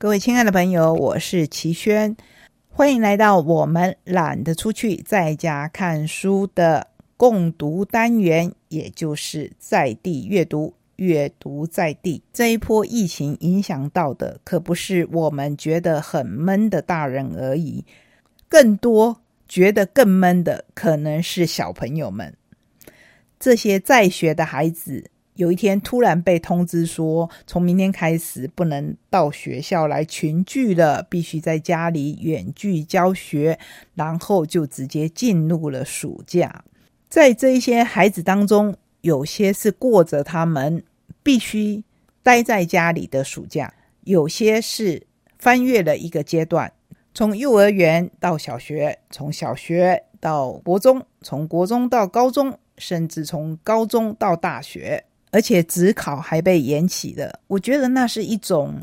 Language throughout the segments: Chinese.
各位亲爱的朋友，我是齐轩，欢迎来到我们懒得出去，在家看书的共读单元，也就是在地阅读，阅读在地。这一波疫情影响到的，可不是我们觉得很闷的大人而已，更多觉得更闷的，可能是小朋友们，这些在学的孩子。有一天突然被通知说，从明天开始不能到学校来群聚了，必须在家里远距教学，然后就直接进入了暑假。在这一些孩子当中，有些是过着他们必须待在家里的暑假，有些是翻越了一个阶段，从幼儿园到小学，从小学到国中，从国中到高中，甚至从高中到大学。而且职考还被延期了，我觉得那是一种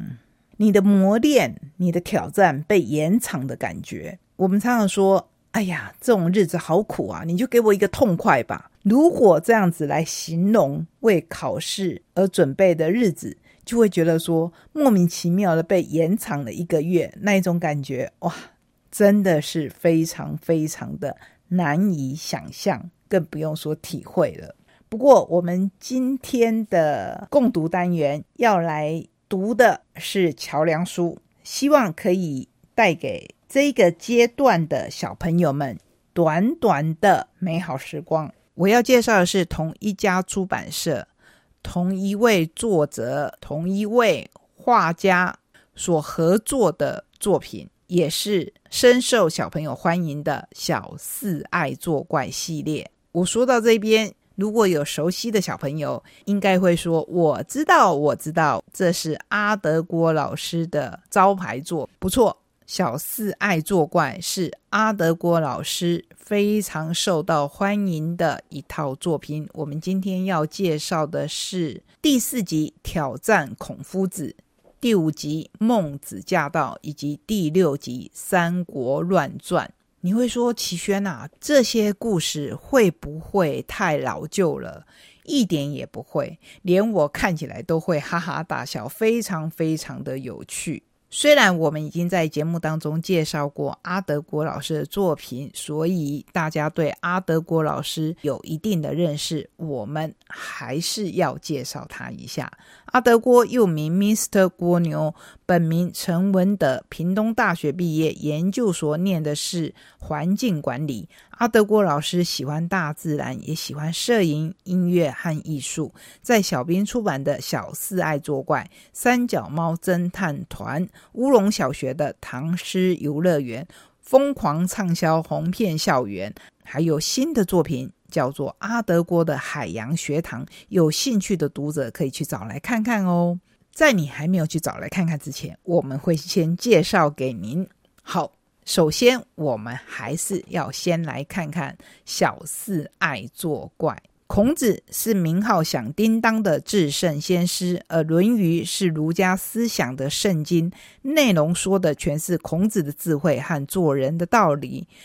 你的磨练、你的挑战被延长的感觉。我们常常说：“哎呀，这种日子好苦啊！”你就给我一个痛快吧。如果这样子来形容为考试而准备的日子，就会觉得说莫名其妙的被延长了一个月，那一种感觉哇，真的是非常非常的难以想象，更不用说体会了。不过，我们今天的共读单元要来读的是桥梁书，希望可以带给这个阶段的小朋友们短短的美好时光。我要介绍的是同一家出版社、同一位作者、同一位画家所合作的作品，也是深受小朋友欢迎的《小四爱作怪》系列。我说到这边。如果有熟悉的小朋友，应该会说：“我知道，我知道，这是阿德郭老师的招牌作。”不错，《小四爱作怪》是阿德郭老师非常受到欢迎的一套作品。我们今天要介绍的是第四集《挑战孔夫子》，第五集《孟子驾到》，以及第六集《三国乱传》。你会说齐轩啊，这些故事会不会太老旧了？一点也不会，连我看起来都会哈哈大笑，非常非常的有趣。虽然我们已经在节目当中介绍过阿德国老师的作品，所以大家对阿德国老师有一定的认识，我们还是要介绍他一下。阿德郭又名 Mr. 郭牛，本名陈文德，屏东大学毕业，研究所念的是环境管理。阿德郭老师喜欢大自然，也喜欢摄影、音乐和艺术。在小兵出版的《小四爱作怪》《三脚猫侦探团》《乌龙小学的唐诗游乐园》疯狂畅销红遍校园，还有新的作品叫做《阿德郭的海洋学堂》。有兴趣的读者可以去找来看看哦。在你还没有去找来看看之前，我们会先介绍给您。好。首先，我们还是要先来看看小四爱作怪。孔子是名号响叮当的至圣先师，而《论语》是儒家思想的圣经，内容说的全是孔子的智慧和做人的道理。《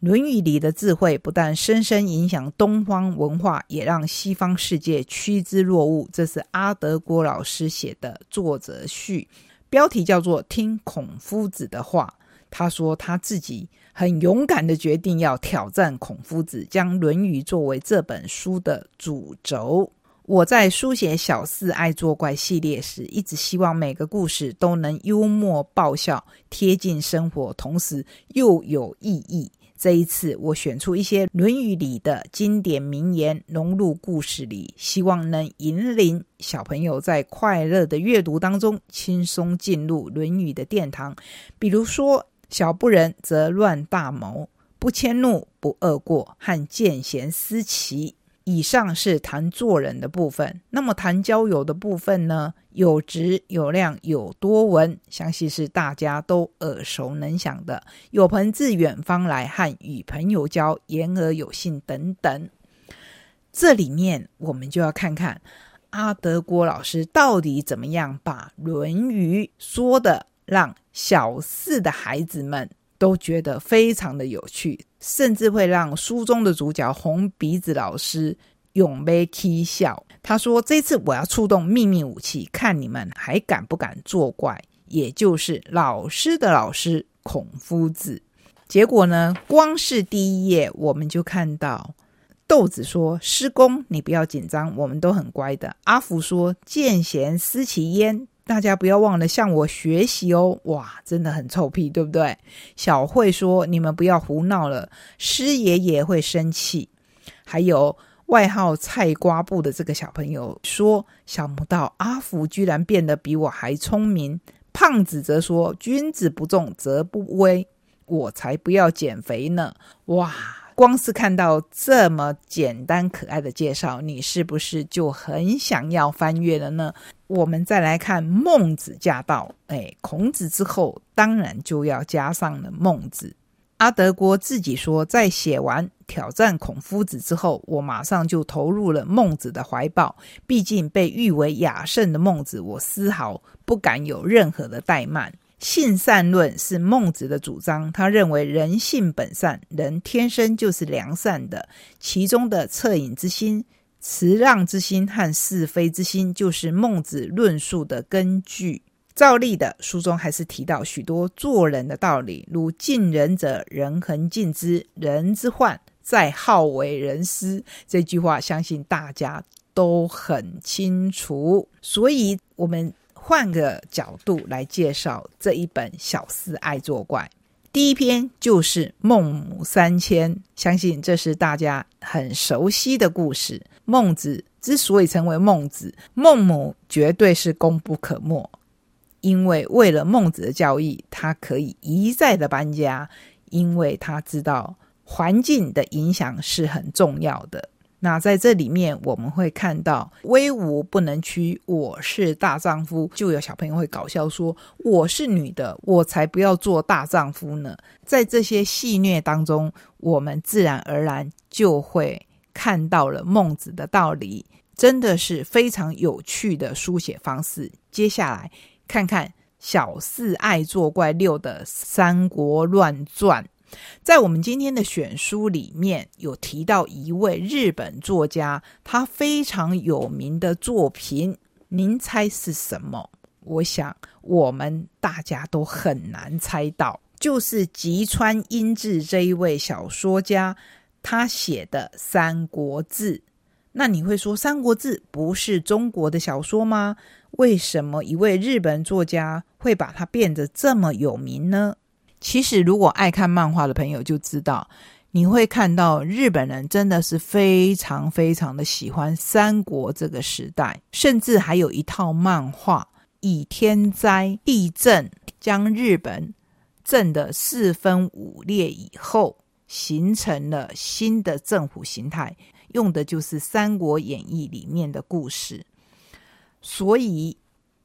论语》里的智慧不但深深影响东方文化，也让西方世界趋之若鹜。这是阿德郭老师写的作者序，标题叫做《听孔夫子的话》。他说他自己很勇敢的决定要挑战孔夫子，将《论语》作为这本书的主轴。我在书写《小四爱作怪》系列时，一直希望每个故事都能幽默爆笑、贴近生活，同时又有意义。这一次，我选出一些《论语》里的经典名言，融入故事里，希望能引领小朋友在快乐的阅读当中，轻松进入《论语》的殿堂。比如说。小不忍则乱大谋，不迁怒不贰过，和见贤思齐。以上是谈做人的部分。那么谈交友的部分呢？有直有量有多闻，相信是大家都耳熟能详的。有朋自远方来，和与朋友交，言而有信等等。这里面我们就要看看阿德郭老师到底怎么样把《论语》说的。让小四的孩子们都觉得非常的有趣，甚至会让书中的主角红鼻子老师永被啼笑。他说：“这次我要出动秘密武器，看你们还敢不敢作怪。”也就是老师的老师孔夫子。结果呢，光是第一页我们就看到豆子说：“师公，你不要紧张，我们都很乖的。”阿福说：“见贤思齐焉。”大家不要忘了向我学习哦！哇，真的很臭屁，对不对？小慧说：“你们不要胡闹了，师爷爷会生气。”还有外号“菜瓜布”的这个小朋友说：“想不到阿福居然变得比我还聪明。”胖子则说：“君子不重则不威，我才不要减肥呢！”哇！光是看到这么简单可爱的介绍，你是不是就很想要翻阅了呢？我们再来看孟子驾到，哎，孔子之后当然就要加上了孟子。阿德国自己说，在写完挑战孔夫子之后，我马上就投入了孟子的怀抱。毕竟被誉为雅圣的孟子，我丝毫不敢有任何的怠慢。性善论是孟子的主张，他认为人性本善，人天生就是良善的。其中的恻隐之心、辞让之心和是非之心，就是孟子论述的根据。照例的书中还是提到许多做人的道理，如敬人者，人恒敬之；人之患在好为人师。这句话相信大家都很清楚，所以我们。换个角度来介绍这一本《小四爱作怪》，第一篇就是孟母三迁，相信这是大家很熟悉的故事。孟子之所以成为孟子，孟母绝对是功不可没，因为为了孟子的教义，他可以一再的搬家，因为他知道环境的影响是很重要的。那在这里面，我们会看到威武不能屈，我是大丈夫。就有小朋友会搞笑说：“我是女的，我才不要做大丈夫呢。”在这些戏谑当中，我们自然而然就会看到了孟子的道理，真的是非常有趣的书写方式。接下来看看小四爱作怪六的《三国乱传》。在我们今天的选书里面有提到一位日本作家，他非常有名的作品，您猜是什么？我想我们大家都很难猜到，就是吉川英治这一位小说家他写的《三国志》。那你会说，《三国志》不是中国的小说吗？为什么一位日本作家会把它变得这么有名呢？其实，如果爱看漫画的朋友就知道，你会看到日本人真的是非常非常的喜欢三国这个时代，甚至还有一套漫画，以天灾地震将日本震得四分五裂以后，形成了新的政府形态，用的就是《三国演义》里面的故事。所以，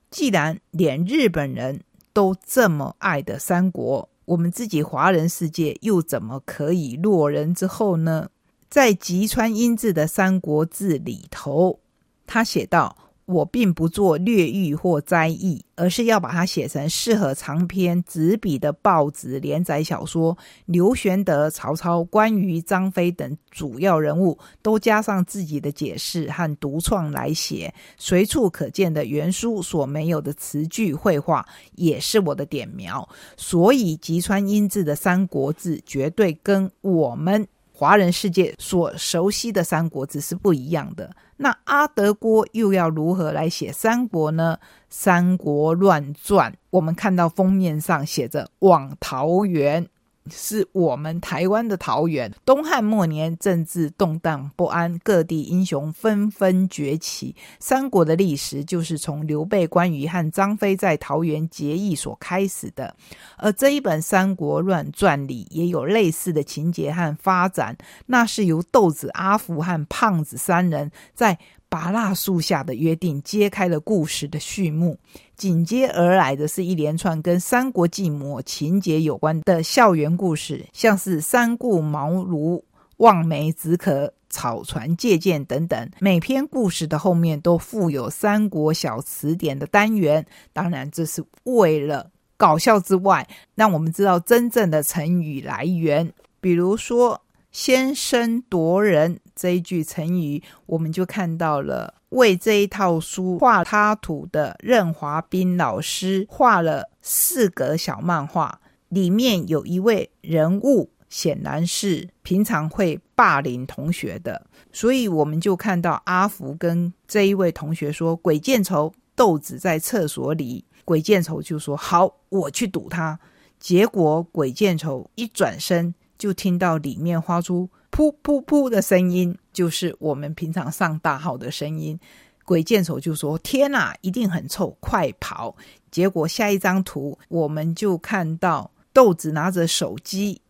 既然连日本人都这么爱的三国，我们自己华人世界又怎么可以落人之后呢？在吉川英治的《三国志》里头，他写道。我并不做略喻或摘译，而是要把它写成适合长篇纸笔的报纸连载小说。刘玄德、曹操、关羽、张飞等主要人物都加上自己的解释和独创来写，随处可见的原书所没有的词句绘画，也是我的点描。所以吉川英治的《三国志》绝对跟我们。华人世界所熟悉的《三国志》是不一样的。那阿德郭又要如何来写三国呢？《三国乱传》，我们看到封面上写着“往桃园”。是我们台湾的桃园。东汉末年，政治动荡不安，各地英雄纷纷崛起。三国的历史就是从刘备、关羽和张飞在桃园结义所开始的。而这一本《三国乱传》里也有类似的情节和发展，那是由豆子、阿福和胖子三人在。拔蜡树下的约定揭开了故事的序幕，紧接而来的是一连串跟三国寂寞情节有关的校园故事，像是三顾茅庐、望梅止渴、草船借箭等等。每篇故事的后面都附有三国小词典的单元，当然这是为了搞笑之外，让我们知道真正的成语来源，比如说。先声夺人这一句成语，我们就看到了为这一套书画插图的任华斌老师画了四格小漫画，里面有一位人物，显然是平常会霸凌同学的，所以我们就看到阿福跟这一位同学说：“鬼见愁，豆子在厕所里。”鬼见愁就说：“好，我去堵他。”结果鬼见愁一转身，就听到里面发出“噗噗噗”的声音，就是我们平常上大号的声音。鬼见愁就说：“天哪，一定很臭，快跑！”结果下一张图，我们就看到豆子拿着手机，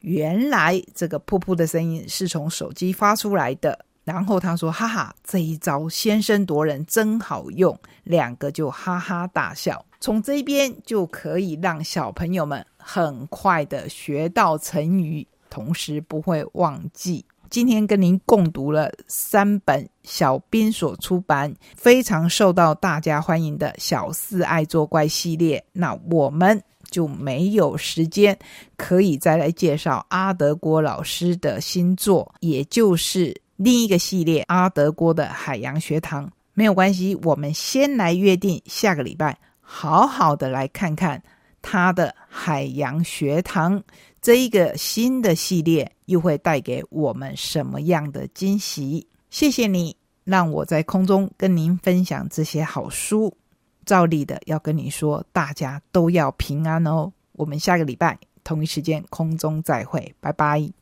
原来这个“噗噗”的声音是从手机发出来的。然后他说：“哈哈，这一招先声夺人真好用。”两个就哈哈大笑。从这边就可以让小朋友们很快的学到成语，同时不会忘记。今天跟您共读了三本小编所出版、非常受到大家欢迎的小四爱作怪系列，那我们就没有时间可以再来介绍阿德郭老师的新作，也就是。另一个系列阿德郭的海洋学堂没有关系，我们先来约定下个礼拜，好好的来看看他的海洋学堂这一个新的系列又会带给我们什么样的惊喜？谢谢你让我在空中跟您分享这些好书。照例的要跟你说，大家都要平安哦。我们下个礼拜同一时间空中再会，拜拜。